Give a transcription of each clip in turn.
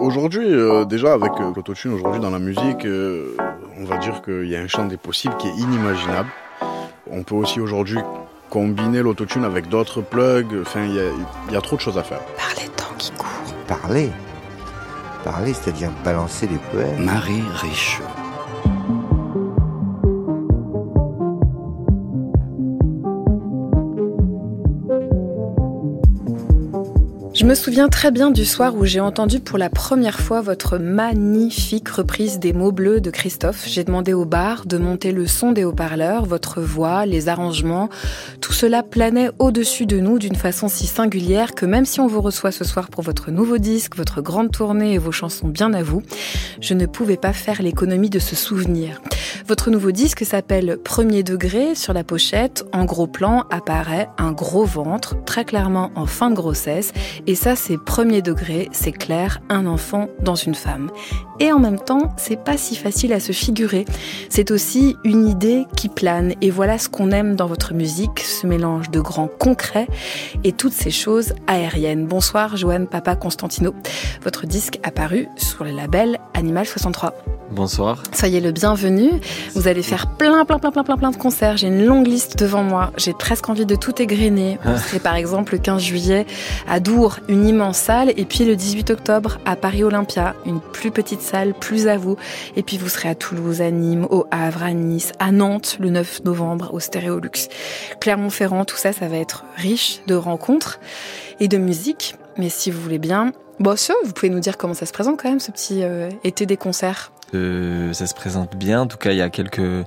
Aujourd'hui, euh, déjà avec euh, l'autotune aujourd'hui dans la musique, euh, on va dire qu'il y a un champ des possibles qui est inimaginable. On peut aussi aujourd'hui combiner l'autotune avec d'autres plugs. Enfin, il y, a- il y a trop de choses à faire. Par les temps qui courent. Parler. Parler, c'est-à-dire balancer des poèmes. Marie Riche. Me souviens très bien du soir où j'ai entendu pour la première fois votre magnifique reprise des mots bleus de Christophe. J'ai demandé au bar de monter le son des haut-parleurs, votre voix, les arrangements. Tout cela planait au-dessus de nous d'une façon si singulière que même si on vous reçoit ce soir pour votre nouveau disque, votre grande tournée et vos chansons bien à vous, je ne pouvais pas faire l'économie de ce souvenir. Votre nouveau disque s'appelle Premier degré. Sur la pochette, en gros plan, apparaît un gros ventre, très clairement en fin de grossesse. Et ça, c'est premier degré, c'est clair, un enfant dans une femme. Et en même temps, c'est pas si facile à se figurer. C'est aussi une idée qui plane. Et voilà ce qu'on aime dans votre musique, ce mélange de grands concrets et toutes ces choses aériennes. Bonsoir, Joanne Papa Constantino. Votre disque apparu sur le label Animal 63. Bonsoir. Soyez le bienvenu. Vous allez faire plein, plein, plein, plein, plein, plein de concerts. J'ai une longue liste devant moi. J'ai presque envie de tout égrener. Vous serez par exemple le 15 juillet à Dour, une immense salle, et puis le 18 octobre à Paris Olympia, une plus petite salle, plus à vous. Et puis vous serez à Toulouse, à Nîmes, au Havre, à Nice, à Nantes le 9 novembre au Stéréolux. Clermont-Ferrand, tout ça, ça va être riche de rencontres et de musique. Mais si vous voulez bien, bon, ça, vous pouvez nous dire comment ça se présente quand même, ce petit euh, été des concerts. Ça se présente bien. En tout cas, il y a quelques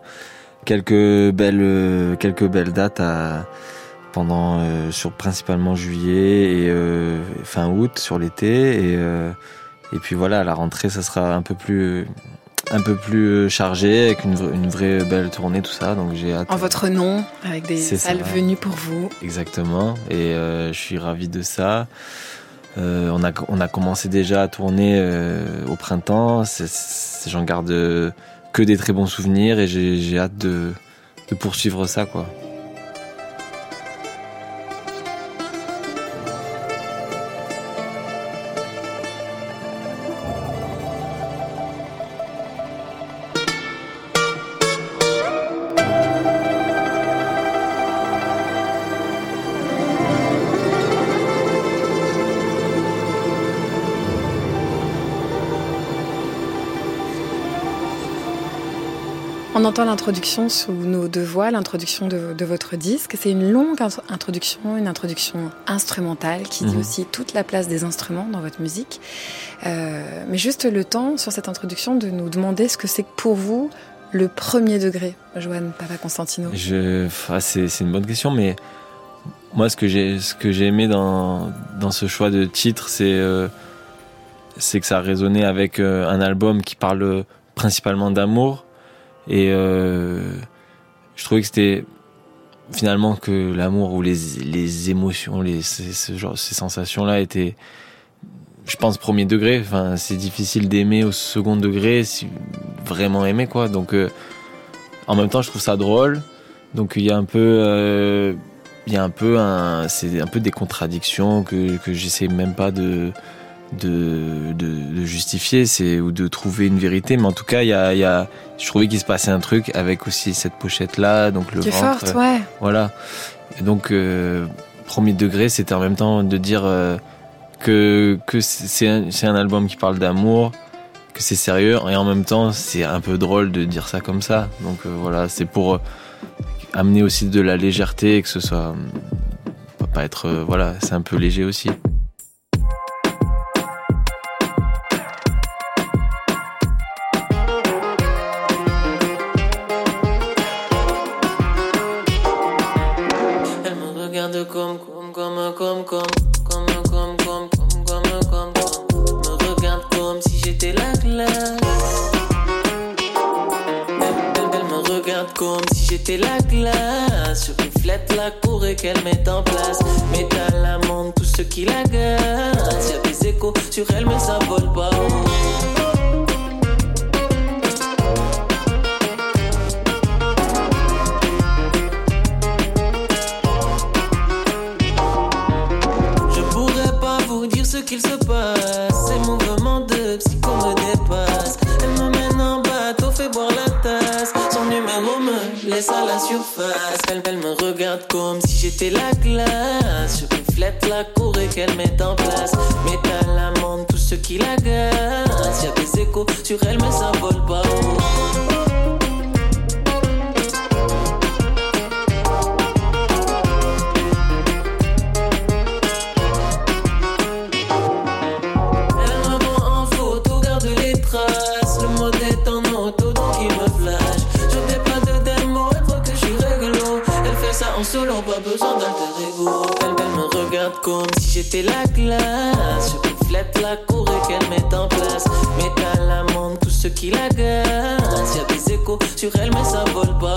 quelques belles euh, quelques belles dates à pendant euh, sur principalement juillet et euh, fin août sur l'été et euh, et puis voilà à la rentrée ça sera un peu plus un peu plus chargé avec une, vra- une vraie belle tournée tout ça donc j'ai hâte En votre nom, avec des salles venues pour vous. Exactement, et je suis ravi de ça. Euh, on, a, on a commencé déjà à tourner euh, au printemps, j'en garde que des très bons souvenirs et j'ai j'ai hâte de, de poursuivre ça. quoi. On entend l'introduction sous nos deux voix, l'introduction de, de votre disque. C'est une longue int- introduction, une introduction instrumentale qui dit Mhm. aussi toute la place des instruments dans votre musique. Euh, mais juste le temps sur cette introduction de nous demander ce que c'est pour vous le premier degré, Joanne Papa Constantino. Je, ah, c'est une bonne question, mais moi, ce que j'ai, ce que j'ai aimé dans, dans ce choix de titre, c'est, euh, c'est que ça a résonné avec euh, un album qui parle principalement d'amour. Et euh, je trouvais que c'était finalement que l'amour ou les, les émotions, les, ces, ce genre, ces sensations-là étaient, je pense, premier degré. Enfin, c'est difficile d'aimer au second degré, si vraiment aimer, quoi. Donc, euh, en même temps, je trouve ça drôle. Donc il y a un peu, euh, il y a un peu un, c'est un peu des contradictions que que j'essaie même pas de de, de, de justifier, c'est ou de trouver une vérité. Mais en tout cas, il y a, y a, je trouvais qu'il se passait un truc avec aussi cette pochette là, donc le Qui ventre. forte, ouais. Voilà. Et donc, euh, premier degré, c'était en même temps de dire euh, que, que c'est un, c'est un album qui parle d'amour, que c'est sérieux, et en même temps, c'est un peu drôle de dire ça comme ça. Donc euh, voilà, c'est pour euh, amener aussi de la légèreté, et que ce soit. euh, pas être. euh, voilà, c'est un peu léger aussi. J'étais la classe. Je reflète la cour et qu'elle met en place. Métal amende tout ce qui l'agace. Y'a des échos sur elle, mais ça vole pas.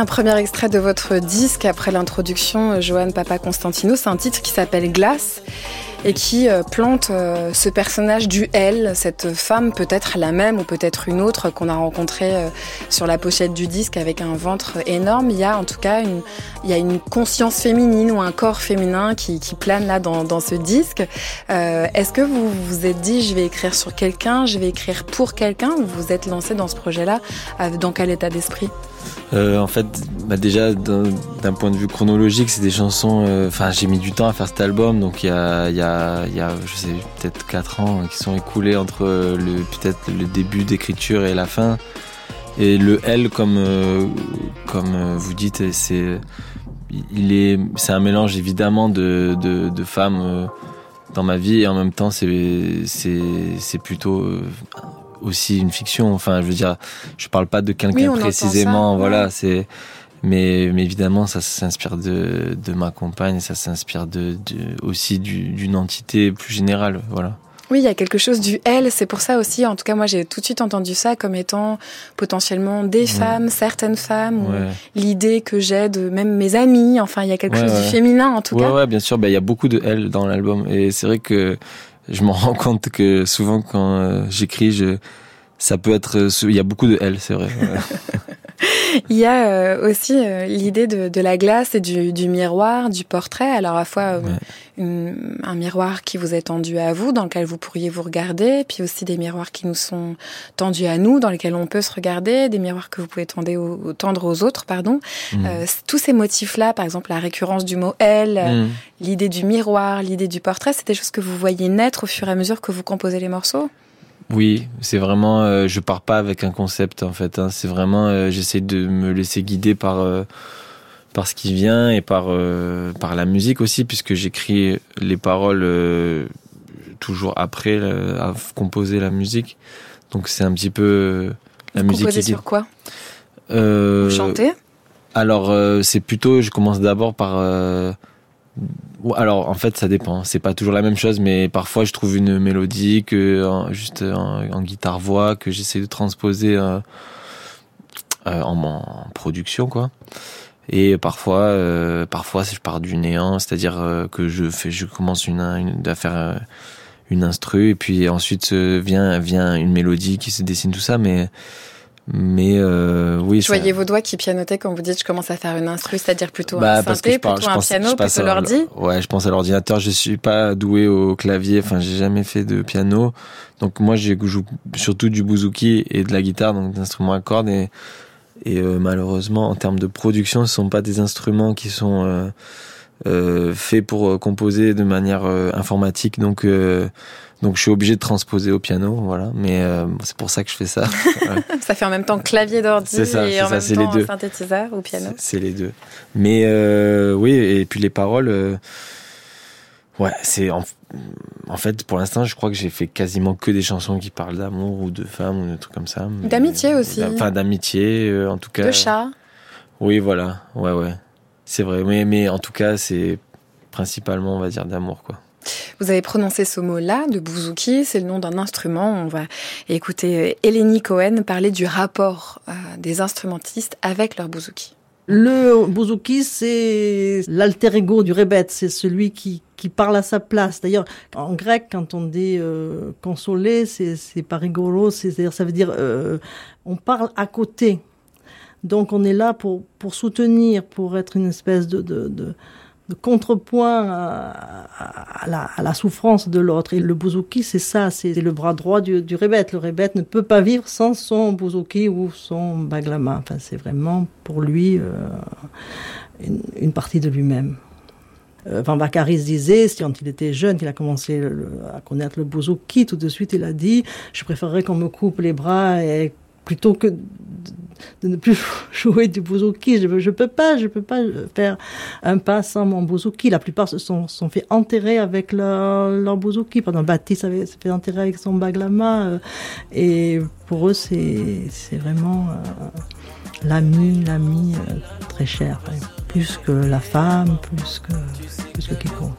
Un premier extrait de votre disque après l'introduction, Johan Papa Constantino, c'est un titre qui s'appelle Glace et qui euh, plante euh, ce personnage du L, cette femme peut-être la même ou peut-être une autre qu'on a rencontrée euh, sur la pochette du disque avec un ventre énorme. Il y a en tout cas une, il y a une conscience féminine ou un corps féminin qui, qui plane là dans, dans ce disque. Euh, Est-ce que vous vous êtes dit je vais écrire sur quelqu'un, je vais écrire pour quelqu'un ou vous êtes lancé dans ce projet-là Dans quel état d'esprit? Euh, en fait, bah déjà d'un point de vue chronologique, c'est des chansons. euh, Enfin, j'ai mis du temps à faire cet album, donc il y a, je sais, peut-être 4 ans qui sont écoulés entre le peut-être le début d'écriture et la fin. Et le L, comme euh, comme vous dites, c'est il est c'est un mélange évidemment de femmes dans ma vie et en même temps c'est c'est plutôt aussi une fiction. Enfin, je veux dire, je parle pas de quelqu'un précisément. ça, Voilà, ouais. c'est. Mais, mais évidemment, ça s'inspire de, de ma compagne, ça s'inspire de, de, aussi du- d'une entité plus générale. Voilà. Oui, il y a quelque chose du elle. C'est pour ça aussi, en tout cas, moi, j'ai tout de suite entendu ça comme étant potentiellement des femmes, certaines femmes, ou Ouais. l'idée que j'ai de même mes amis. Enfin, il y a quelque Ouais, chose du féminin, en tout cas. ouais, bien sûr. Bah, il y a beaucoup de L dans l'album. Et c'est vrai que je me rends compte que souvent, quand euh, j'écris, je, ça peut être. euh, Il y a beaucoup de L, c'est vrai. Il y a euh, aussi euh, l'idée de, de la glace et du, du miroir, du portrait. Alors, à la fois euh, Ouais. une- un miroir qui vous est tendu à vous, dans lequel vous pourriez vous regarder, puis aussi des miroirs qui nous sont tendus à nous, dans lesquels on peut se regarder, des miroirs que vous pouvez tendre aux, tendre aux autres, pardon. Mm. Euh, c- tous ces motifs-là, par exemple la récurrence du mot elle, euh, Mm. l'idée du miroir, l'idée du portrait, c'est des choses que vous voyez naître au fur et à mesure que vous composez les morceaux? Oui, c'est vraiment. euh, je pars pas avec un concept en fait. hein. C'est vraiment. euh, J'essaie de me laisser guider par euh, par ce qui vient et par euh, par la musique aussi, puisque j'écris les paroles toujours après à composer la musique. Donc c'est un petit peu la Vous musique guide. sur quoi? Vous chantez? alors, c'est plutôt, je commence d'abord par. Alors, en fait, ça dépend. C'est pas toujours la même chose, mais parfois, je trouve une mélodie que juste en, en guitare-voix que j'essaie de transposer euh, euh, en, production, quoi. Et parfois, euh, parfois, je pars du néant, c'est-à-dire que je fais, je commence une, une à faire une instru, et puis ensuite vient vient une mélodie qui se dessine tout ça, mais mais euh, oui. Je ça- voyais vos doigts qui pianotaient quand vous dites je commence à faire une instru, c'est-à-dire plutôt Bah, un parce synthé, plutôt un piano, plutôt l'ordi? Ouais, je pense à l'ordinateur. Je suis pas doué au clavier. Enfin, j'ai jamais fait de piano. Donc moi, je joue surtout du bouzouki et de la guitare, donc d'instruments à cordes. Et, et euh, malheureusement, en termes de production, ce sont pas des instruments qui sont euh, euh, faits pour euh, composer de manière euh, informatique. Donc euh, donc je suis obligé de transposer au piano, voilà. Mais euh, c'est pour ça que je fais ça. Ça fait en même temps clavier d'ordi ça, et c'est en ça, même temps les deux. synthétiseur ou piano. C'est- les deux. Mais euh, oui, et puis les paroles, euh, ouais, c'est en, en fait pour l'instant, je crois que j'ai fait quasiment que des chansons qui parlent d'amour ou de femmes ou de trucs comme ça. D'amitié aussi. Enfin d'amitié, en tout cas. De chat. Oui, voilà, ouais, ouais, c'est vrai. Mais mais en tout cas, c'est principalement, on va dire, d'amour, quoi. Vous avez prononcé ce mot-là, de bouzouki, c'est le nom d'un instrument. On va écouter euh, Eleni Cohen parler du rapport euh, des instrumentistes avec leur bouzouki. Le bouzouki, c'est l'alter ego du rébet, c'est celui qui, qui parle à sa place. D'ailleurs, en grec, quand on dit euh, consoler, c'est c'est c'est-à-dire ça veut dire euh, on parle à côté. Donc on est là pour, pour soutenir, pour être une espèce de, de, de contrepoint à, à, la, souffrance de l'autre. Et le bouzouki, c'est ça, c'est le bras droit du, du rébet. Le rébet ne peut pas vivre sans son bouzouki ou son baglama. Enfin, c'est vraiment pour lui euh, une, partie de lui-même. Euh, Van Vakaris disait, quand il était jeune, il a commencé à connaître le bouzouki, tout de suite il a dit, je préférerais qu'on me coupe les bras et plutôt que de, ne plus jouer du bouzouki. Je ne peux pas, je peux pas faire un pas sans mon bouzouki. La plupart se sont, sont fait enterrer avec leur, bouzouki. Pendant Baptiste avait se fait enterrer avec son baglama. Euh, et pour eux, c'est vraiment euh, l'ami, l'ami euh, très cher. Plus que la femme, plus que, plus que quiconque.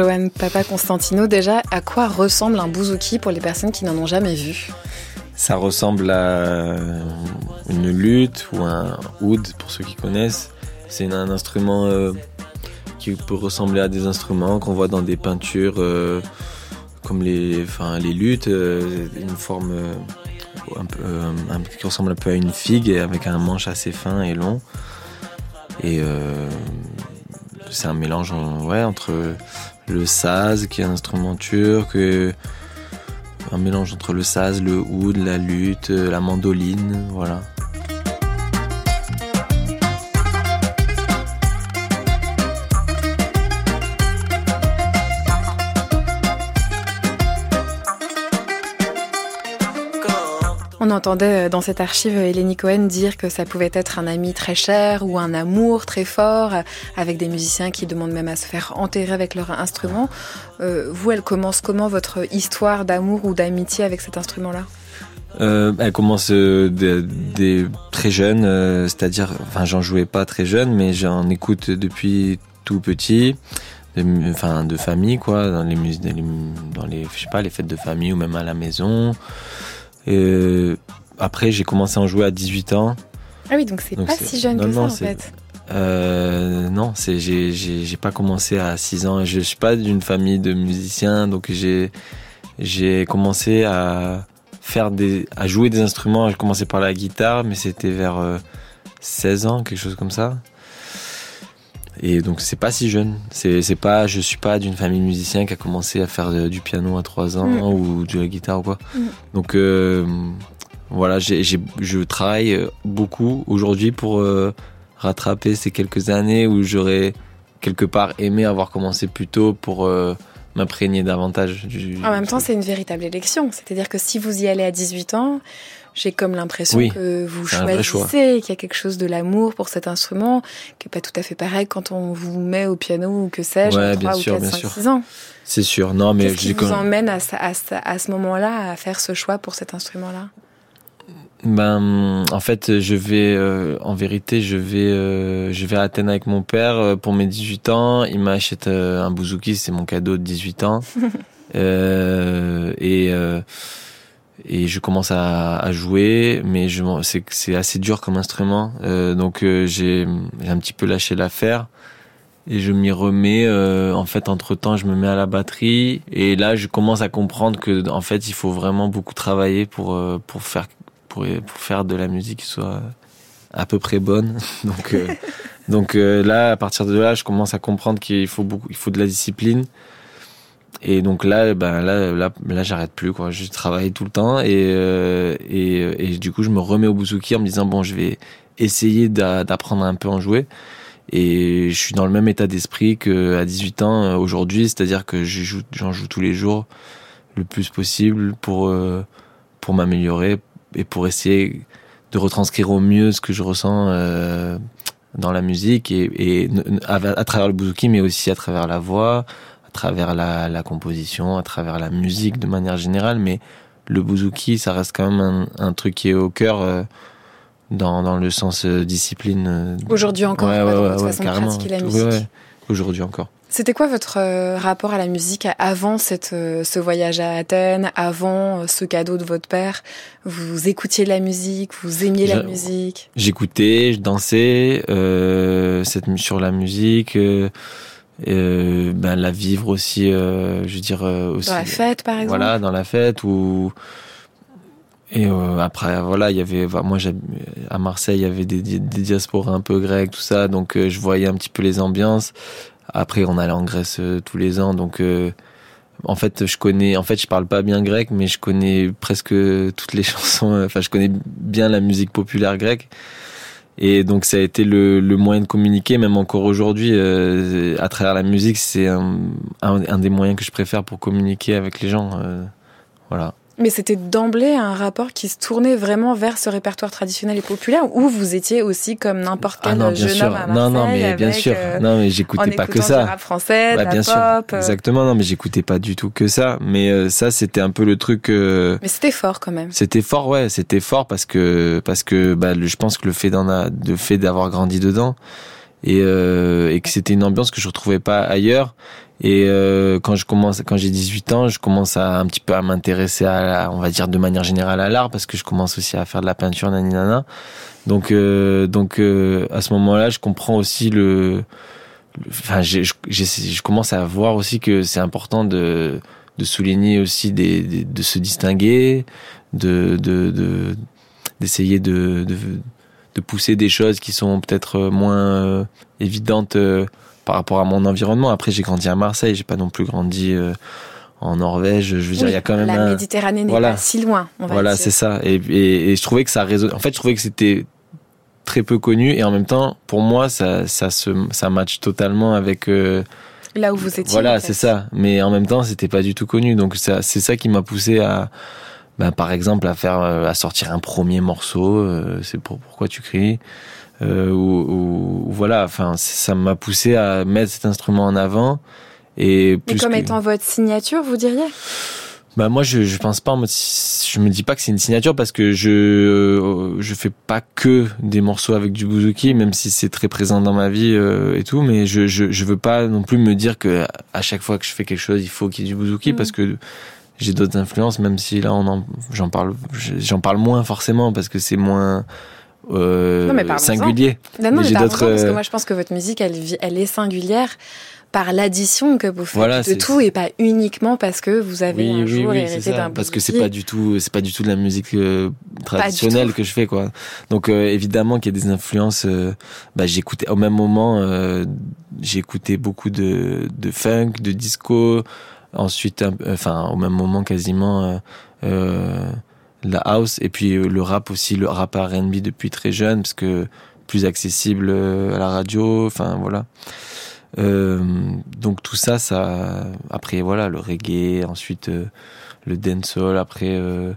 Joanne Papa Constantino, déjà, à quoi ressemble un bouzouki pour les personnes qui n'en ont jamais vu? Ça ressemble à une lutte ou un oud pour ceux qui connaissent. C'est un instrument euh, qui peut ressembler à des instruments qu'on voit dans des peintures euh, comme les, enfin, les luttes, euh, une forme qui ressemble un peu à une figue avec un manche assez fin et long. Et c'est un mélange ouais, entre le saz, qui est un instrument turc, un mélange entre le saz, le oud, la lutte, la mandoline, voilà. On entendait dans cette archive Eleni Cohen dire que ça pouvait être un ami très cher ou un amour très fort, avec des musiciens qui demandent même à se faire enterrer avec leur instrument. Euh, vous, elle commence comment votre histoire d'amour ou d'amitié avec cet instrument-là? Euh, elle commence euh, très jeune, euh, c'est-à-dire, enfin, j'en jouais pas très jeune, mais j'en écoute depuis tout petit, de, enfin, de famille, quoi, dans les, dans les, je sais pas, les fêtes de famille ou même à la maison. Et après, j'ai commencé à en jouer à 18 ans. Ah oui, donc c'est pas si jeune non, que non, ça en fait. Euh, non, c'est j'ai j'ai pas commencé à 6 ans. Je suis pas d'une famille de musiciens, donc j'ai j'ai commencé à faire des à jouer des instruments. J'ai commencé par la guitare, mais c'était vers euh, 16 ans, quelque chose comme ça. Et donc c'est pas si jeune. C'est c'est pas je suis pas d'une famille musicien qui a commencé à faire du piano à 3 ans Mm. ou de la guitare ou quoi. Mm. Donc euh, voilà, j'ai j'ai je travaille beaucoup aujourd'hui pour euh, rattraper ces quelques années où j'aurais quelque part aimé avoir commencé plus tôt pour euh, m'imprégner davantage du En même temps, c'est une véritable élection. C'est-à-dire que si vous y allez à 18 ans, j'ai comme l'impression Oui, que vous choisissez, qu'il y a quelque chose de l'amour pour cet instrument, qui est pas tout à fait pareil quand on vous met au piano ou que sais-je, Ouais, à bien 3 sûr, ou 4, bien 5, sûr. 6 ans. C'est sûr. Non mais Qu'est-ce qui vous quand- emmène à ce moment-là à faire ce choix pour cet instrument-là? Ben, en fait, je vais, euh, en vérité, je vais, euh, je vais à Athènes avec mon père euh, pour mes 18 ans. Il m'achète euh, un bouzouki, c'est mon cadeau de 18 ans. Euh, et euh, et je commence à, à jouer, mais je c'est c'est assez dur comme instrument, Euh, donc euh, j'ai j'ai un petit peu lâché l'affaire. Et je m'y remets. euh, en fait, entre temps, je me mets à la batterie. Et là, je commence à comprendre que, en fait, il faut vraiment beaucoup travailler pour euh, pour faire pour, faire de la musique qui soit à peu près bonne. Donc, euh, donc euh, là, à partir de là, je commence à comprendre qu'il faut beaucoup, il faut de la discipline. Et donc là, ben là, là, là, j'arrête plus quoi. Je travaille tout le temps et, euh, et du coup, je me remets au bouzouki en me disant bon, je vais essayer d'a- d'apprendre un peu à en jouer. Et je suis dans le même état d'esprit que à 18 ans aujourd'hui, c'est-à-dire que je joue- j'en joue tous les jours le plus possible pour pour m'améliorer et pour essayer de retranscrire au mieux ce que je ressens euh, dans la musique et, à, à travers le bouzouki, mais aussi à travers la voix, à travers la, la composition, à travers la musique de manière générale. Mais le bouzouki, ça reste quand même un, un truc qui est au cœur euh, dans, dans le sens euh, discipline. Aujourd'hui encore, Ouais, ouais, ouais, façon carrément. la musique. Aujourd'hui encore. C'était quoi votre euh, rapport à la musique avant cette, euh, ce voyage à Athènes, avant euh, ce cadeau de votre père? Vous écoutiez la musique, vous aimiez la musique? J'écoutais, je dansais euh, cette, sur la musique, euh, euh, ben, la vivre aussi, je veux dire aussi. Dans la fête, par exemple? Voilà, dans la fête ou et euh, après voilà, il y avait moi à Marseille, il y avait des, des, des diasporas un peu grecques tout ça, donc euh, je voyais un petit peu les ambiances. Après on allait en Grèce euh, tous les ans, donc euh, en fait je connais en fait je parle pas bien grec mais je connais presque toutes les chansons euh, enfin je connais bien la musique populaire grecque. Et donc ça a été le, le moyen de communiquer, même encore aujourd'hui, euh, à travers la musique, c'est un, un, un des moyens que je préfère pour communiquer avec les gens. euh, voilà. Mais c'était d'emblée un rapport qui se tournait vraiment vers ce répertoire traditionnel et populaire, où vous étiez aussi comme n'importe quel Ah non, bien jeune sûr. homme à Marseille. non, non, mais bien sûr. euh, non, mais j'écoutais pas que ça. Du rap français, de la bien pop. sûr. euh, Exactement. Non, mais j'écoutais pas du tout que ça. Mais euh, ça, c'était un peu le truc. euh, Mais c'était fort quand même. C'était fort, ouais, c'était fort parce que parce que bah, le- je pense que le fait d'en a, de fait d'avoir grandi dedans et et que c'était une ambiance que je retrouvais pas ailleurs. Et euh, quand je commence, quand j'ai 18 ans, je commence un petit peu à m'intéresser à, on va dire de manière générale à l'art parce que je commence aussi à faire de la peinture, nani nana. Donc euh, donc euh, à ce moment-là, je comprends aussi le, enfin je, commence à voir aussi que c'est important de souligner aussi de se distinguer, de de de- d'essayer de, de pousser des choses qui sont peut-être moins évidentes par rapport à mon environnement. Après, j'ai grandi à Marseille, j'ai pas non plus grandi euh, en Norvège. Je veux dire, il y a quand même la un... Méditerranée n'est Voilà. pas si loin. On va Voilà, c'est ça. Et, et, et je trouvais que ça résonne. En fait, je trouvais que c'était très peu connu et en même temps, pour moi, ça ça se ça match totalement avec. euh, Là où vous étiez. voilà, en fait. c'est ça. Mais en même temps, c'était pas du tout connu. Donc ça, c'est ça qui m'a poussé à, ben, par exemple, à faire, euh, à sortir un premier morceau. euh, c'est pour pourquoi tu cries? Euh, voilà. Enfin, ça m'a poussé à mettre cet instrument en avant. Et Mais comme que- étant votre signature, vous diriez? Bah moi je je pense pas je me dis pas que c'est une signature parce que je euh, je fais pas que des morceaux avec du bouzouki même si c'est très présent dans ma vie euh, et tout mais je, je je veux pas non plus me dire que à chaque fois que je fais quelque chose il faut qu'il y ait du bouzouki Mhm. parce que j'ai d'autres influences même si là on en j'en parle j'en parle moins forcément parce que c'est moins euh, Non, singulier. Non, non, Mais mais d'autres, parce que euh, moi je pense que votre musique, elle, est singulière par l'addition que vous faites Voilà, de tout et pas uniquement parce que vous avez un jour c'est hérité d'un parce que c'est pas du tout c'est pas du tout de la musique euh, traditionnelle que je fais quoi. Donc euh, évidemment qu'il y a des influences euh, bah j'écoutais au même moment écouté beaucoup de de funk de disco. Ensuite enfin au même moment quasiment la house et puis euh, le rap aussi le rap R&B depuis très jeune parce que plus accessible euh, à la radio enfin voilà euh, donc tout ça, ça. Après voilà, le reggae, ensuite euh, le dancehall. Après, euh,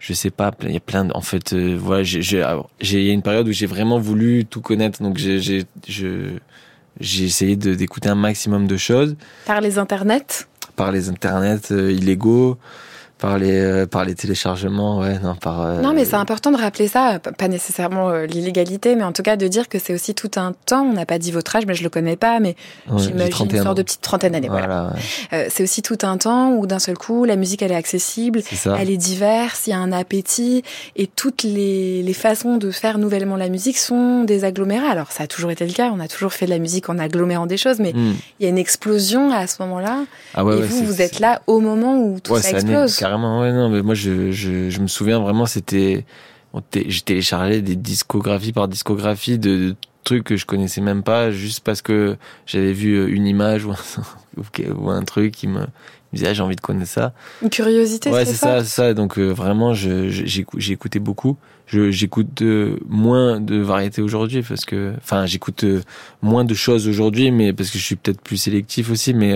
je sais pas, il y a plein. De, en fait, euh, voilà, j'ai j'ai alors, j'ai- il y a une période où j'ai vraiment voulu tout connaître. Donc j'ai j'ai essayé d'écouter un maximum de choses Par les internets? Par les internets illégaux, par les euh, par les téléchargements. Ouais, non, par. euh, Non, mais c'est important de rappeler ça, p- pas nécessairement euh, l'illégalité, mais en tout cas de dire que c'est aussi tout un temps. On n'a pas dit votre âge, mais je le connais pas, mais ouais, j'imagine une 31 sorte de petite trentaine d'années. Voilà. Voilà, ouais, Euh, c'est aussi tout un temps où d'un seul coup, la musique elle est accessible, elle est diverse, il y a un appétit, et toutes les, les façons de faire nouvellement la musique sont des agglomérats. Alors ça a toujours été le cas, on a toujours fait de la musique en agglomérant des choses, mais Hmm. il y a une explosion à ce moment-là, Ah ouais, et vous, vous êtes là au moment où tout ça explose. Carrément. Ouais, non, mais moi, je, je, je me souviens vraiment, c'était, j'ai téléchargé des discographies par discographie de, de trucs que je connaissais même pas, juste parce que j'avais vu euh, une image ou un, ou un truc qui me, me disait, ah, j'ai envie de connaître ça. Une curiosité, ouais, c'est ça, ça, c'est ça. Donc euh, vraiment, je- j'ai, écou- j'ai écouté beaucoup. J'écoute euh, moins de variétés aujourd'hui parce que, enfin, j'écoute euh, moins de choses aujourd'hui, mais parce que je suis peut-être plus sélectif aussi, mais,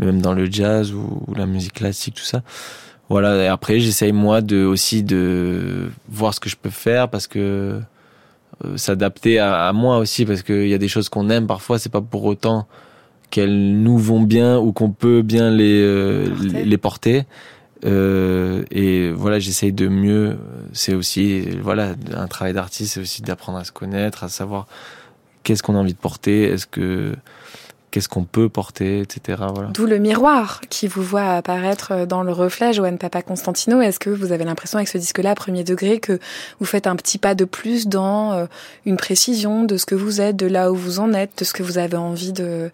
mais même dans le jazz ou, ou la musique classique, tout ça. Voilà. Et après, j'essaye moi de aussi de voir ce que je peux faire parce que euh, s'adapter à, à moi aussi parce qu'il y a des choses qu'on aime parfois, c'est pas pour autant qu'elles nous vont bien ou qu'on peut bien les euh, Porter. les, les porter. Euh, et voilà, j'essaye de mieux. C'est aussi, voilà, un travail d'artiste, c'est aussi d'apprendre à se connaître, à savoir qu'est-ce qu'on a envie de porter, est-ce que qu'est-ce qu'on peut porter, etc. Voilà. D'où le miroir qui vous voit apparaître dans le reflet, Joanne Papa Constantino. Est-ce que vous avez l'impression avec ce disque-là, premier degré, que vous faites un petit pas de plus dans euh, une précision de ce que vous êtes, de là où vous en êtes, de ce que vous avez envie de,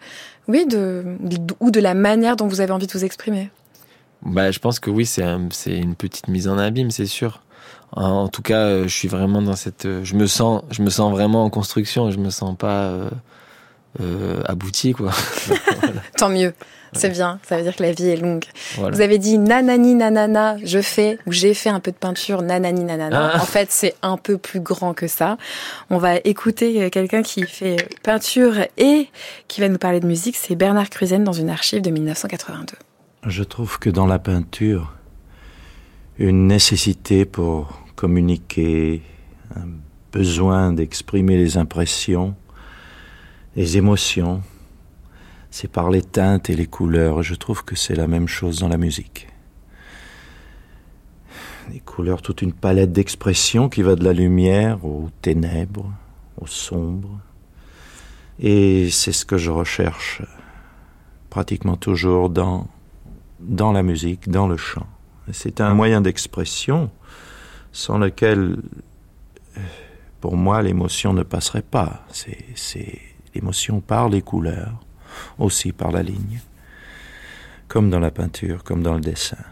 oui, de ou de la manière dont vous avez envie de vous exprimer? Bah, je pense que oui, c'est c'est une petite mise en abîme, c'est sûr. En tout cas, euh, je suis vraiment dans cette, je me sens, je me sens vraiment en construction. Je me sens pas euh, euh, abouti, quoi. Tant mieux. C'est bien, ça veut dire que la vie est longue. Vous avez dit nanani nanana, je fais ou j'ai fait un peu de peinture nanani nanana. Ah. En fait, c'est un peu plus grand que ça. On va écouter quelqu'un qui fait peinture et qui va nous parler de musique. C'est Bernard Cruzen dans une archive de 1982. Je trouve que dans la peinture, une nécessité pour communiquer, un besoin d'exprimer les impressions, les émotions, c'est par les teintes et les couleurs. Je trouve que c'est la même chose dans la musique. Les couleurs, toute une palette d'expressions qui va de la lumière aux ténèbres, au sombre. Et c'est ce que je recherche pratiquement toujours dans, dans la musique, dans le chant. C'est un moyen d'expression sans lequel, pour moi, l'émotion ne passerait pas. C'est par les couleurs, aussi par la ligne, comme dans la peinture, comme dans le dessin.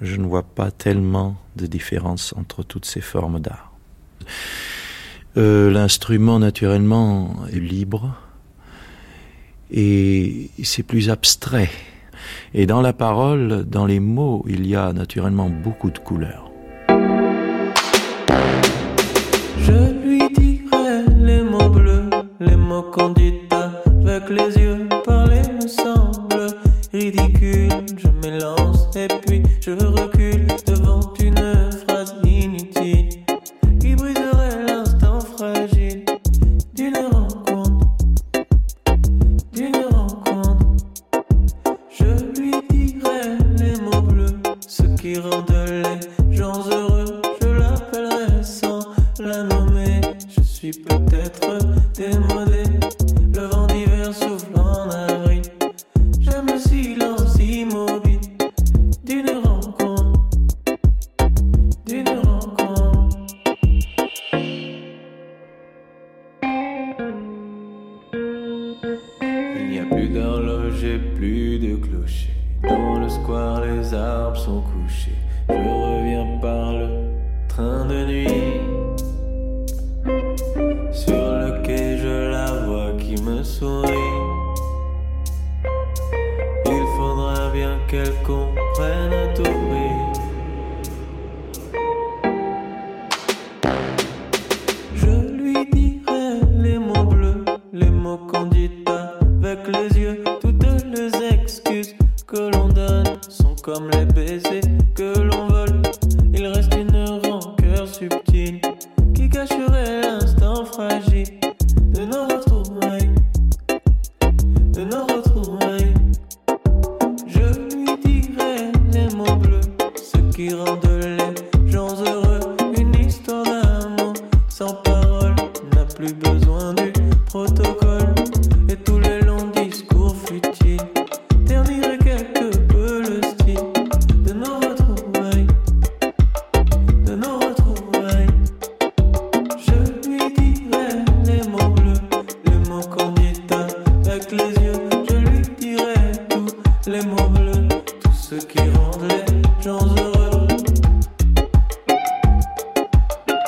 Je ne vois pas tellement de différence entre toutes ces formes d'art. Euh, l'instrument, naturellement, est libre et c'est plus abstrait. Et dans la parole, dans les mots, il y a naturellement beaucoup de couleurs. Les mots qu'on dit avec les yeux. Parler me semble ridicule. Je m'élance et puis je recule devant une phrase inutile qui briserait l'instant fragile d'une rencontre. D'une rencontre. Je lui dirai les mots bleus, ce qui rendent les gens heureux. Je l'appellerai sans la nommer. Je suis peut-être Le vent d'hiver souffle en avril. J'aime le silence immobile d'une rencontre. D'une rencontre. Il n'y a plus d'horloge et plus de clocher. Dans le square, les arbres sont couchés. Je reviens par le train de nuit.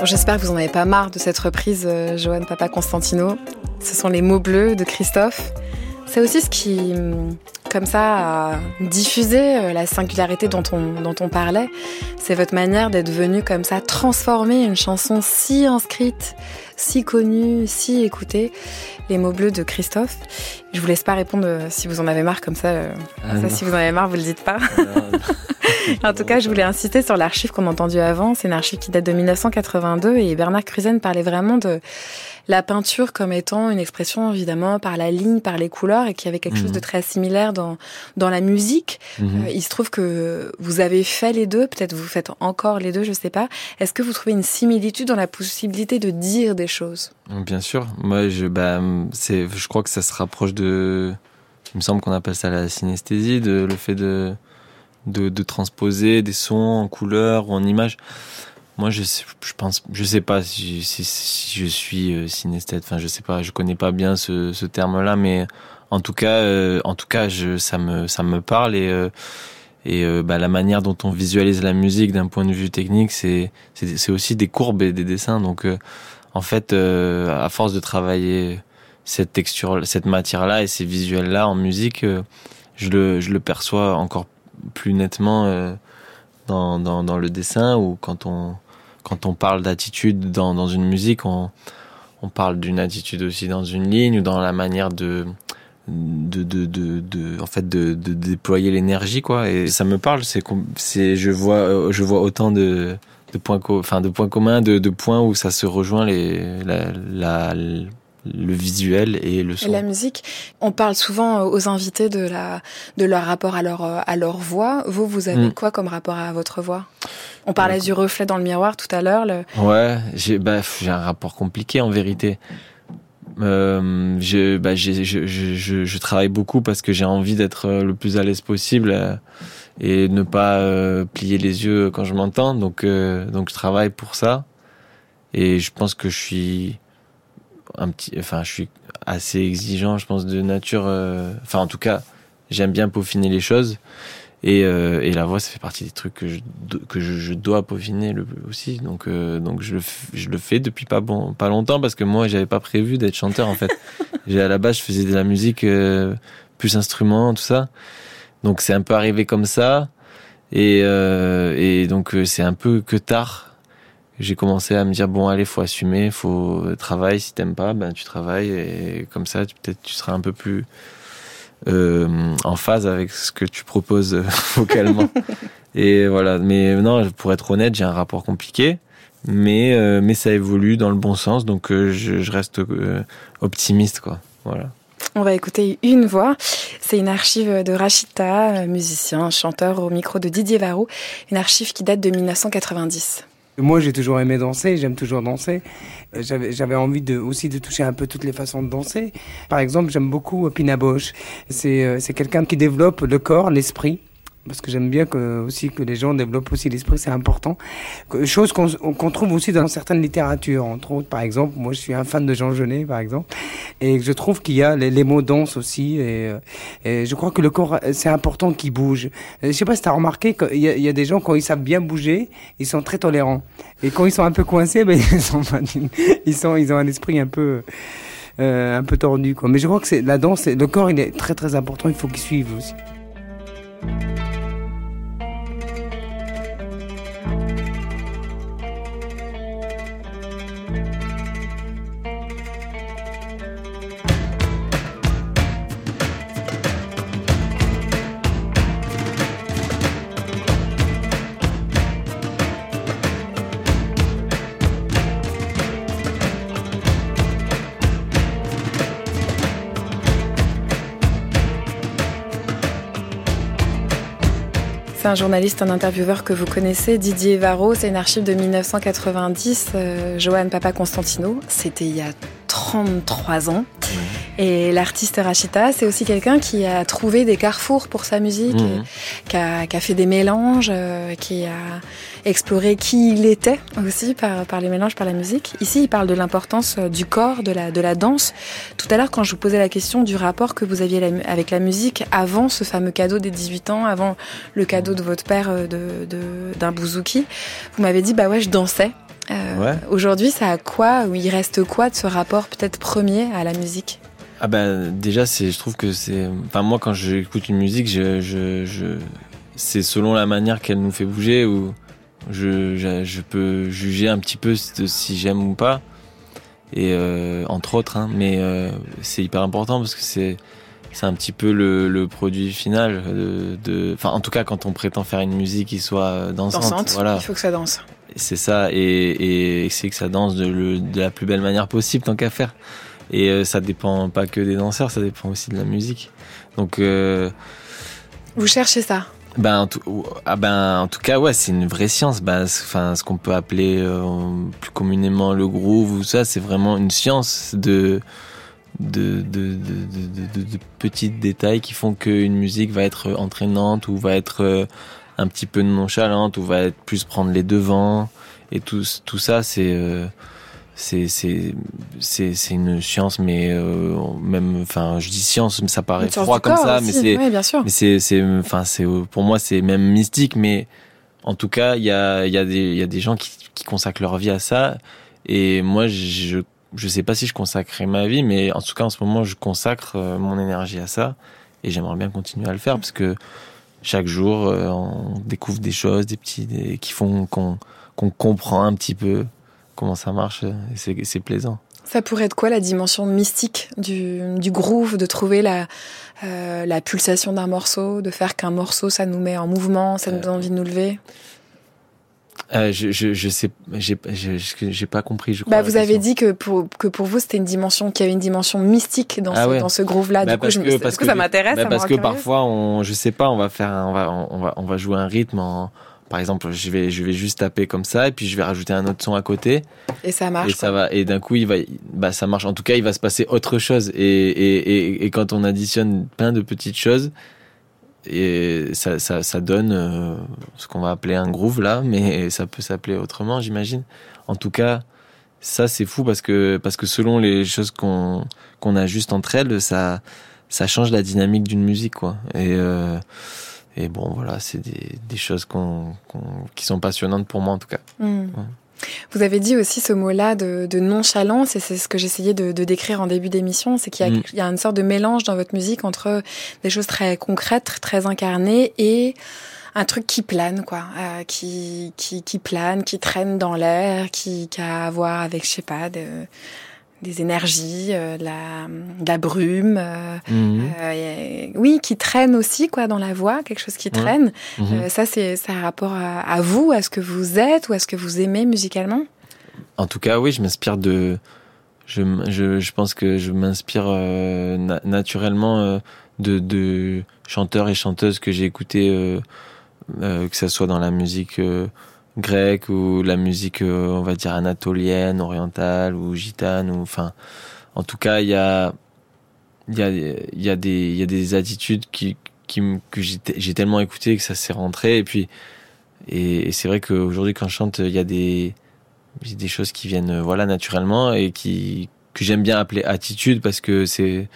J'espère que vous en avez pas marre de cette reprise, euh, Johan Papa Constantino. Ce sont les mots bleus de Christophe. C'est aussi ce qui, comme ça, a diffusé euh, la singularité dont on, dont on parlait. C'est votre manière d'être venu comme ça transformer une chanson si inscrite si connu, si écouté, Les mots bleus de Christophe. Je vous laisse pas répondre euh, si vous en avez marre comme ça. euh, Ah, ça si vous en avez marre, vous le dites pas. Non, En tout cas, je voulais insister sur l'archive qu'on a entendue avant. C'est une archive qui date de 1982 et Bernard Cruzen parlait vraiment de la peinture comme étant une expression évidemment par la ligne, par les couleurs et qu'il y avait quelque Mhm. chose de très similaire dans dans la musique. Mhm. Euh, il se trouve que vous avez fait les deux, peut-être vous faites encore les deux, je sais pas. Est-ce que vous trouvez une similitude dans la possibilité de dire des choses? Bien sûr. Moi, je, bah, c'est, je crois que ça se rapproche de. Il me semble qu'on appelle ça la synesthésie, de, le fait de, de, transposer des sons en couleurs ou en images. Moi, je, je pense, je sais pas si, je suis euh, synesthète. Enfin, je sais pas, je connais pas bien ce, terme-là, mais en tout cas, euh, en tout cas, ça me, ça me parle et. euh, et euh, bah, la manière dont on visualise la musique d'un point de vue technique, c'est aussi des courbes et des dessins. Donc, euh, en fait, euh, à force de travailler cette texture, cette matière-là et ces visuels-là en musique, euh, je le je le perçois encore plus nettement euh, dans, dans dans le dessin ou quand on quand on parle d'attitude dans dans une musique, on on parle d'une attitude aussi dans une ligne ou dans la manière de de, de, de, de- en fait de, de déployer l'énergie quoi et ça me parle c'est c'est je vois euh, je vois autant de de points enfin de points communs de, de points où ça se rejoint les la, la- le visuel et le Et son la musique, on parle souvent aux invités de la de leur rapport à leur euh, à leur voix. Vous, vous avez Mm. quoi comme rapport à votre voix? On parlait Euh, du reflet dans le miroir tout à l'heure. le- Ouais, j'ai bah, un rapport compliqué en vérité. Euh, je, bah, je, je, je, travaille beaucoup parce que j'ai envie d'être euh, le plus à l'aise possible euh, et ne pas euh, plier les yeux quand je m'entends. Donc, donc je travaille pour ça. Et je pense que je suis un petit, enfin, je suis assez exigeant, je pense, de nature. Enfin, en tout cas, j'aime bien peaufiner les choses. Et, euh, et la voix, ça fait partie des trucs que je, do- que je, je dois peaufiner le, aussi. Donc, euh, donc je, je le fais depuis pas, bon, pas longtemps parce que moi, j'avais pas prévu d'être chanteur en fait. À la base, je faisais de la musique euh, plus instrument, tout ça. Donc c'est un peu arrivé comme ça. Et, et donc c'est un peu que tard. J'ai commencé à me dire bon allez faut assumer, faut travailler si t'aimes pas ben tu travailles et comme ça peut-être tu seras un peu plus euh, en phase avec ce que tu proposes euh, vocalement. et voilà, mais non, pour être honnête, j'ai un rapport compliqué, mais euh, mais ça évolue dans le bon sens, donc je, reste optimiste quoi. Voilà. On va écouter une voix. C'est une archive de Rachita, musicien, chanteur au micro de Didier Varro. Une archive qui date de 1990. Moi, j'ai toujours aimé danser, j'aime toujours danser. Euh, J'avais, envie de, aussi de toucher un peu toutes les façons de danser. Par exemple, j'aime beaucoup Pina Bausch. Euh, c'est quelqu'un qui développe le corps, l'esprit. Parce que j'aime bien que, aussi que les gens développent aussi l'esprit, c'est important. Chose qu'on, qu'on trouve aussi dans certaines littératures. Entre autres, par exemple, moi je suis un fan de Jean Genet, par exemple. Et je trouve qu'il y a les, mots danse aussi. Et, euh, et je crois que le corps, c'est important qu'il bouge. Je sais pas si tu as remarqué qu'il y, y a des gens, quand ils savent bien bouger, ils sont très tolérants. Et quand ils sont un peu coincés, ben, ils, sont, ils, sont, ils ont un esprit un peu, euh, un peu tordu. Quoi. Mais je crois que c'est la danse, le corps, il est très très important, il faut qu'il suive aussi. C'est un journaliste, un intervieweur que vous connaissez, Didier Varro. C'est une archive de 1990. Euh, Johan Papa Constantino, c'était il y a 33 ans. Et l'artiste Rachita, c'est aussi quelqu'un qui a trouvé des carrefours pour sa musique, Mhm. et qui, a, qui a fait des mélanges, euh, qui a exploré qui il était aussi par, par les mélanges, par la musique. Ici, il parle de l'importance euh, du corps, de la, de la danse. Tout à l'heure, quand je vous posais la question du rapport que vous aviez la avec la musique avant ce fameux cadeau des 18 ans, avant le cadeau de votre père euh, de, de- d'un bouzouki, vous m'avez dit, bah ouais, je dansais. Euh, Ouais. Aujourd'hui, ça a quoi, ou il reste quoi de ce rapport peut-être premier à la musique? Ah ben déjà c'est je trouve que c'est enfin moi quand j'écoute une musique je je, je c'est selon la manière qu'elle nous fait bouger ou je, je je peux juger un petit peu de si j'aime ou pas et euh, entre autres, hein, mais euh, c'est hyper important parce que c'est c'est un petit peu le, le produit final de, de, enfin en tout cas quand on prétend faire une musique qui soit dansante, Dansante, voilà, il faut que ça danse. c'est ça et, et c'est que ça danse de, le- de la plus belle manière possible tant qu'à faire. Et euh, ça dépend pas que des danseurs, ça dépend aussi de la musique. Donc euh, Vous cherchez ça. ben, en tout, ah ben, en tout cas, ouais, c'est une vraie science. Ben, enfin, ce qu'on peut appeler euh, plus communément le groove ou ça, c'est vraiment une science de de, de, de, de, petits détails qui font qu'une musique va être entraînante ou va être un petit peu nonchalante ou va être plus prendre les devants et tout tout ça c'est c'est c'est c'est c'est une science mais euh, même enfin je dis science mais ça paraît froid comme ça aussi. mais c'est Ouais, mais c'est, c'est, enfin, c'est, pour moi, c'est même mystique, mais en tout cas, il y a, il y a des, il y a des gens qui, qui consacrent leur vie à ça. Et moi, je, je sais pas si je consacrerai ma vie, mais en tout cas, en ce moment, je consacre euh, mon énergie à ça. Et j'aimerais bien continuer à le faire parce que chaque jour, euh, on découvre des choses, des petits, des- qui font qu'on, qu'on comprend un petit peu comment ça marche. Et c'est, plaisant. Ça pourrait être quoi la dimension mystique du, du groove, de trouver la, euh, la pulsation d'un morceau, de faire qu'un morceau, ça nous met en mouvement, ça nous donne envie de nous lever? Euh, je, je, je sais, j'ai, pas compris. Je crois, bah, Vous avez dit que pour, que pour vous, c'était une dimension, qu'il y avait une dimension mystique dans Ah ce, ouais. dans ce groove-là. Bah, parce que- parce ça m'intéresse. bah, parce que curieuse. parfois, on, je sais pas, on va faire, un- on va, on va, on va jouer un rythme en, par exemple, je vais, je vais juste taper comme ça, et puis je vais rajouter un autre son à côté, Et ça marche. et ça va, et d'un coup, il va, bah, ça marche. En tout cas, il va se passer autre chose, et, et, et, et quand on additionne plein de petites choses, et ça, ça, ça donne euh, ce qu'on va appeler un groove là, mais ça peut s'appeler autrement, j'imagine. En tout cas, ça c'est fou parce que parce que selon les choses qu'on qu'on ajuste entre elles, ça ça change la dynamique d'une musique quoi. Et euh, et bon voilà, c'est des, des choses qu'on qu'on- qui sont passionnantes pour moi en tout cas. Hmm. Vous avez dit aussi ce mot-là de, de nonchalance, et c'est ce que j'essayais de, de décrire en début d'émission, c'est qu'il y, a- Mm. il y a une sorte de mélange dans votre musique entre des choses très concrètes, très incarnées, et un truc qui plane, quoi, euh, qui, qui, qui plane, qui traîne dans l'air, qui, qui a à voir avec, je sais pas, de- des énergies, euh, de, la, de la brume, euh, Mhm. euh, et- oui, qui traîne aussi, quoi, dans la voix, quelque chose qui traîne. Mhm. Ça, c'est ça a rapport à, à vous, à ce que vous êtes ou à ce que vous aimez musicalement? En tout cas, oui, je m'inspire de. Je, je, je pense que je m'inspire euh, na- naturellement euh, de, de chanteurs et chanteuses que j'ai écoutés, euh, que ce soit dans la musique grecque ou la musique, euh, on va dire, anatolienne, orientale ou gitane. Ou, enfin, en tout cas, il y a, y, a, y, a des, y a des attitudes qui, qui, que j'ai te- j'ai tellement écouté que ça s'est rentré. Et puis, et, c'est vrai qu'aujourd'hui, quand je chante, il y a des des choses qui viennent euh, voilà naturellement et qui que j'aime bien appeler attitude parce que c'est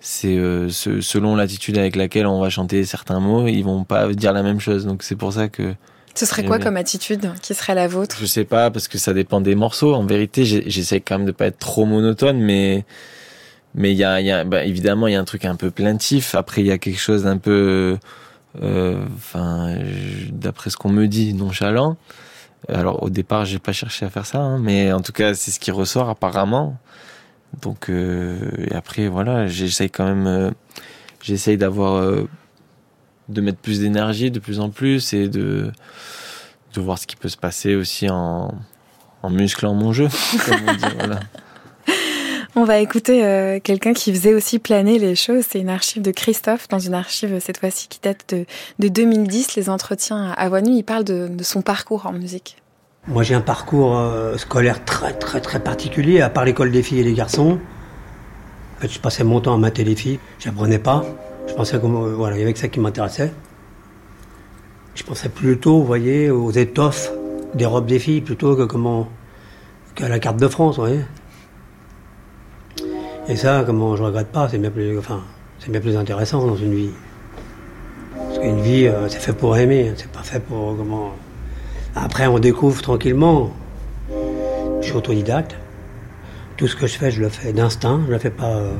c'est euh, selon l'attitude avec laquelle on va chanter certains mots ils vont pas dire la même chose donc c'est pour ça que Ce serait quoi comme attitude qui serait la vôtre? Je sais pas parce que ça dépend des morceaux. En vérité j'essaie quand même de pas être trop monotone mais mais il y a, il y a bah, évidemment il y a un truc un peu plaintif. Après il y a quelque chose d'un peu euh, enfin d'après ce qu'on me dit nonchalant. Alors au départ j'ai pas cherché à faire ça hein, mais en tout cas c'est ce qui ressort apparemment. Donc euh, et après voilà j'essaye quand même euh, j'essaye d'avoir de mettre plus d'énergie de plus en plus et de de voir ce qui peut se passer aussi en en musclant mon jeu comme on dit voilà On va écouter euh, quelqu'un qui faisait aussi planer les choses. C'est une archive de Christophe, dans une archive cette fois-ci qui date de, de 2010, les entretiens à Voix Nue. Il parle de, de son parcours en musique. Moi, j'ai un parcours euh, scolaire très, très, très particulier, à part l'école des filles et des garçons. En fait, je passais mon temps à mater les filles. J'apprenais pas. Je pensais que euh, voilà, il y avait que ça qui m'intéressait. Je pensais plutôt, vous voyez, aux étoffes des robes des filles plutôt que comment qu'à la carte de France, vous voyez. Et ça, comment je regrette pas, c'est bien plus, enfin, c'est bien plus intéressant dans une vie. Parce qu'une vie, euh, c'est fait pour aimer, hein, c'est pas fait pour comment. Après, on découvre tranquillement. Je suis autodidacte. Tout ce que je fais, je le fais d'instinct. Je le fais pas. euh,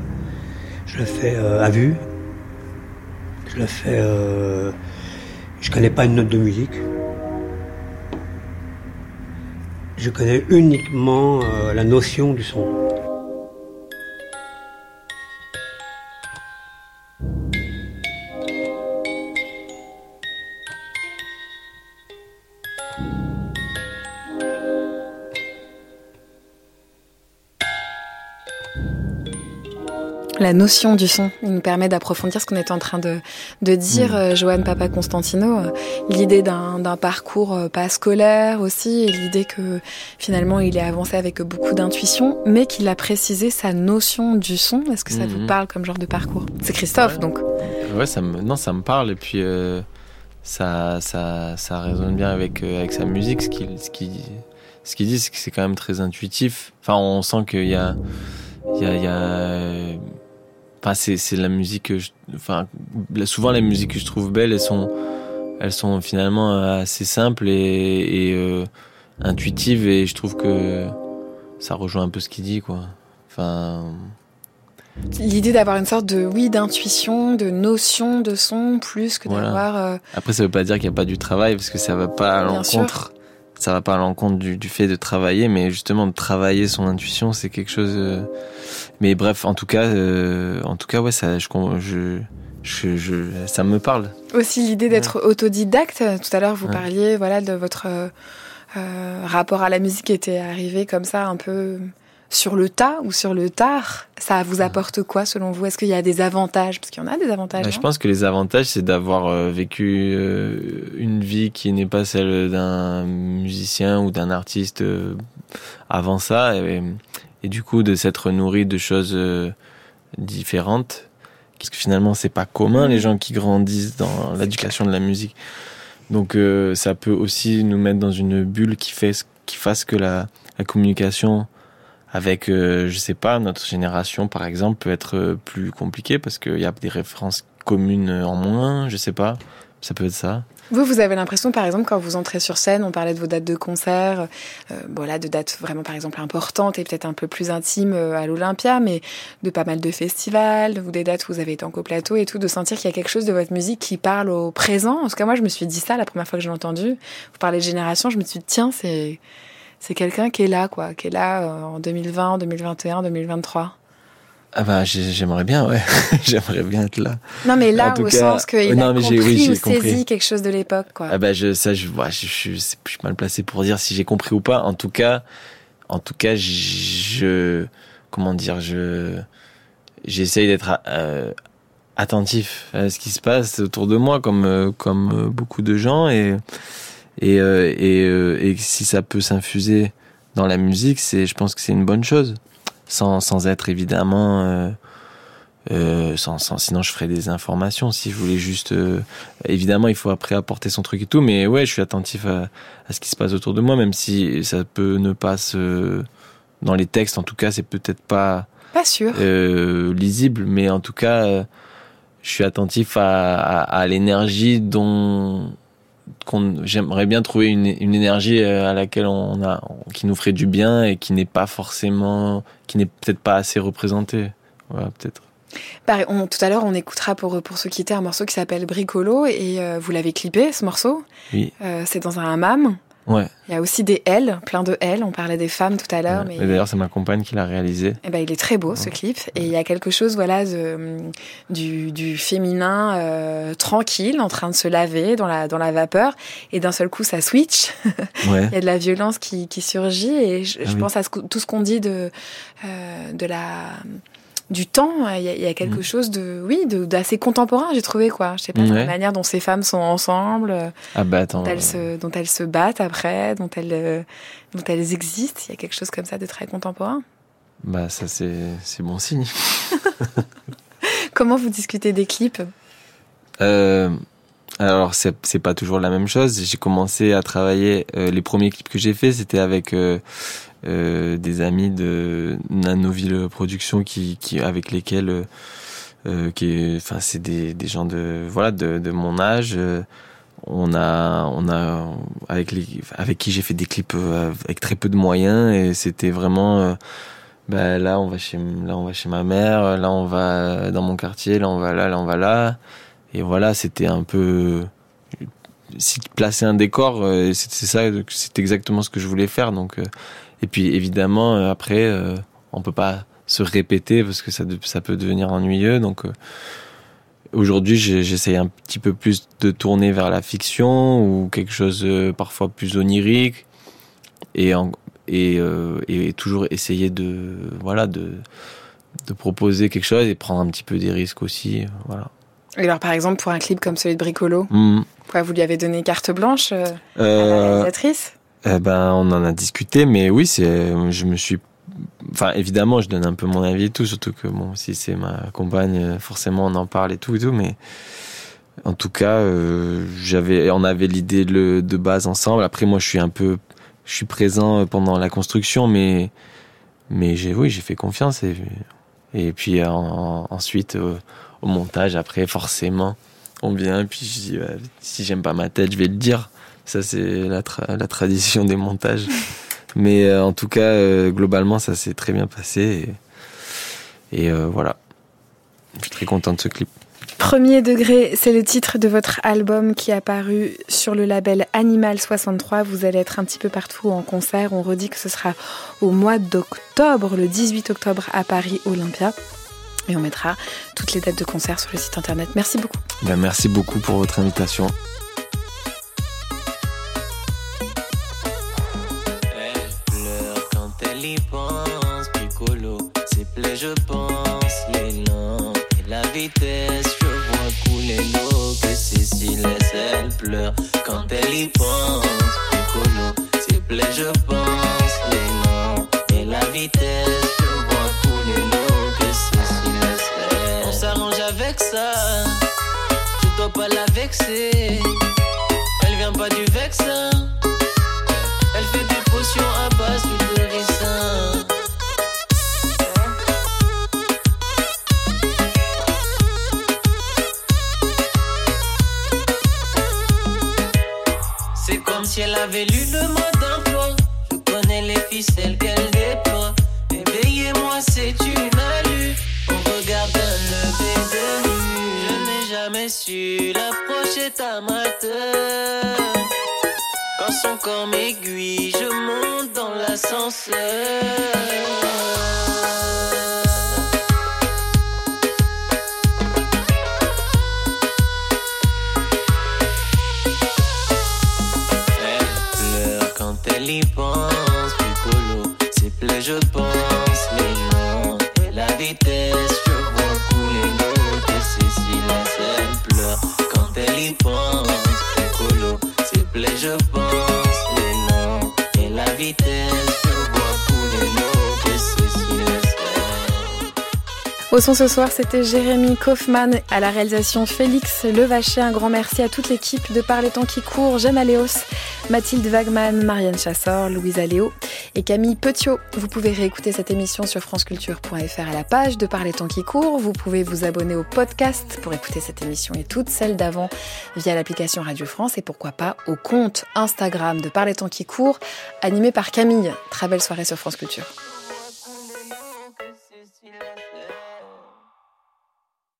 je le fais euh, à vue. Je le fais. euh, connais pas une note de musique. Je connais uniquement euh, la notion du son. La notion du son, il nous permet d'approfondir ce qu'on était en train de, de dire, Mm. euh, Johan Papa Constantino. euh, L'idée d'un parcours euh, pas scolaire aussi, et l'idée que finalement il est avancé avec beaucoup d'intuition, mais qu'il a précisé sa notion du son. Est-ce que ça vous Mhm. parle comme genre de parcours? C'est Christophe, Ouais. donc. Ouais, ça me, non, ça me parle et puis euh, ça, ça, ça résonne bien avec, euh, avec sa musique. Ce qu'il ce qui, ce qu'il dit, c'est que c'est quand même très intuitif. Enfin, on sent qu'il y a, il y a, il y a enfin, c'est, c'est la musique que je, enfin, souvent les musiques que je trouve belles, elles sont, elles sont finalement assez simples et, et euh, intuitives et je trouve que ça rejoint un peu ce qu'il dit, quoi. Enfin, L'idée d'avoir une sorte de, oui, d'intuition, de notion de son, plus que Voilà. d'avoir. euh, Après, ça veut pas dire qu'il n'y a pas du travail, parce que ça va pas à l'encontre. Ça va pas à l'encontre du, du fait de travailler, mais justement de travailler son intuition, c'est quelque chose. euh, Mais bref, en tout cas, euh, en tout cas, ouais, ça, je, je, je, je- ça me parle. Aussi l'idée d'être autodidacte. Tout à l'heure, vous Ouais. parliez voilà, de votre euh, euh, rapport à la musique qui était arrivé comme ça, un peu sur le tas ou sur le tard. Ça vous apporte quoi selon vous? Est-ce qu'il y a des avantages? Parce qu'il y en a des avantages. Bah, je pense que les avantages, c'est d'avoir euh, vécu euh, une vie qui n'est pas celle d'un musicien ou d'un artiste euh, avant ça, et, et du coup de s'être nourri de choses euh, différentes. Parce que finalement, c'est pas commun les gens qui grandissent dans l'éducation de la musique. Donc, euh, ça peut aussi nous mettre dans une bulle qui fait qui fasse que la, la communication avec, euh, je sais pas, notre génération par exemple, peut être euh, plus compliquée parce qu'il y a des références communes en moins, je sais pas. Ça peut être ça. Vous, vous avez l'impression, par exemple, quand vous entrez sur scène, on parlait de vos dates de concert, euh, voilà, de dates vraiment, par exemple, importantes et peut-être un peu plus intimes euh, à l'Olympia, mais de pas mal de festivals, ou des dates où vous avez été en coplateau et tout, de sentir qu'il y a quelque chose de votre musique qui parle au présent. En tout cas, moi, je me suis dit ça la première fois que je l'ai entendu. Vous parlez de génération, je me suis dit, tiens, c'est, c'est quelqu'un qui est là, quoi, qui est là euh, en 2020, 2021, 2023. Ah bah j'ai- j'aimerais bien, ouais. j'aimerais bien être là. Non, mais là, En tout au cas- sens qu'il Non, a mais compris oui, ou saisi quelque chose de l'époque, quoi. Ah bah je, ça, je, ouais, je, je, suis- je suis mal placé pour dire si j'ai compris ou pas. En tout cas, en tout cas, je, comment dire, je, j'essaye d'être euh, attentif à ce qui se passe autour de moi, comme euh, comme euh, beaucoup de gens, et et et, et si ça peut s'infuser dans la musique, c'est, je pense que c'est une bonne chose, sans sans être évidemment. euh, euh, sans, sans, sinon je ferais des informations si je voulais juste euh, évidemment il faut après apporter son truc et tout mais ouais je suis attentif à, à ce qui se passe autour de moi même si ça peut ne pas se dans les textes en tout cas c'est peut-être pas Pas sûr. euh, lisible mais en tout cas je suis attentif à, à, à l'énergie dont j'aimerais bien trouver une, une énergie euh, à laquelle on a qui nous ferait du bien et qui n'est pas forcément qui n'est peut-être pas assez représentée voilà peut-être Pareil, on- tout à l'heure, on écoutera pour, pour se quitter un morceau qui s'appelle Bricolo et euh, vous l'avez clippé, ce morceau. oui Euh, c'est dans un hammam. Ouais Il y a aussi des L, plein de L. On parlait des femmes tout à l'heure, Ouais. mais Et d'ailleurs, c'est ma compagne qui l'a réalisé. eh ben, il est très beau ce clip. Et il y a quelque chose voilà, de, du, du féminin euh, tranquille, en train de se laver dans la, dans la vapeur. Et d'un seul coup, ça switch. Ouais. Il y a de la violence qui, qui surgit. Et je, Ah je oui. pense à ce tout ce qu'on dit de, euh, de la du temps, il y a, il y a quelque Mm. chose de oui d'assez contemporain, j'ai trouvé quoi. Je sais pas la manière dont ces femmes sont ensemble, euh, Ah bah attends. dont elles se dont elles se battent après, dont elles euh, dont elles existent. Il y a quelque chose comme ça de très contemporain. Bah ça c'est c'est bon signe. Comment vous discutez des clips? Euh, alors c'est c'est pas toujours la même chose. J'ai commencé à travailler. euh, les premiers clips que j'ai fait, c'était avec euh, euh, des amis de Nanoville Productions qui qui avec lesquels euh, euh, qui enfin c'est des des gens de voilà de de mon âge. on a on a avec les avec qui j'ai fait des clips euh, avec très peu de moyens et c'était vraiment bah là on va chez là on va chez ma mère là on va dans mon quartier là on va là là on va là et voilà c'était un peu si placer un décor, euh, c'est ça, c'est exactement ce que je voulais faire. Donc, euh, et puis évidemment, euh, après, on peut pas se répéter parce que ça, ça peut devenir ennuyeux. Donc, aujourd'hui, j'essaye un petit peu plus de tourner vers la fiction ou quelque chose parfois plus onirique et et, et toujours essayer de voilà de de proposer quelque chose et prendre un petit peu des risques aussi. Voilà. Et alors, par exemple, pour un clip comme celui de Bricolo, quoi, vous lui avez donné carte blanche euh, à la Euh, réalisatrice? Eh ben, on en a discuté, mais oui, c'est, je me suis, enfin, évidemment, je donne un peu mon avis et tout, surtout que bon, si c'est ma compagne, euh, forcément, on en parle et tout et tout, mais en tout cas, euh, j'avais, on avait l'idée de, de base ensemble. Après, moi, je suis un peu, je suis présent pendant la construction, mais, mais j'ai, oui, j'ai fait confiance et, et puis en- ensuite euh, au montage, après, forcément, on vient puis je dis, bah, si j'aime pas ma tête, je vais le dire. Ça, c'est la, tra- la tradition des montages. Mais euh, en tout cas, euh, globalement, ça s'est très bien passé. Et, et, euh, voilà. Je suis très content de ce clip. Premier degré, c'est le titre de votre album qui est apparu sur le label Animal 63. Vous allez être un petit peu partout en concert. On redit que ce sera au mois d'octobre, le 18 octobre à Paris Olympia. Et on mettra toutes les dates de concert sur le site internet. Merci beaucoup. Ben, merci beaucoup pour votre invitation. Elle pleure quand elle y pense, Piccolo. Ses plaies, je pense, l'élan et la vitesse. Je vois couler l'eau que Cécile laisse, elle pleure quand elle y pense, Piccolo. Ses plaies, je pense, l'élan et la vitesse. Je vois ça, je dois pas la vexer. Elle vient pas du vexin. Elle fait des potions à base de ricin. C'est comme si elle avait lu le mode d'emploi. Je connais les ficelles qu'elle déploie. Éveillez-moi, c'est une su l'approcher amateur. Quand son corps m'aiguille, je monte dans l'ascenseur. Au son ce soir, c'était Jérémy Kaufmann à la réalisation Félix Levaché. Un grand merci à toute l'équipe de Par les temps qui courent, Jeanne Aléos, Mathilde Wagman, Marianne Chassor, Louisa Léo et Camille Petiot. Vous pouvez réécouter cette émission sur franceculture.fr à la page de Par les temps qui courent. Vous pouvez vous abonner au podcast pour écouter cette émission et toutes celles d'avant via l'application Radio France et pourquoi pas au compte Instagram de Par les temps qui courent animé par Camille. Très belle soirée sur France Culture.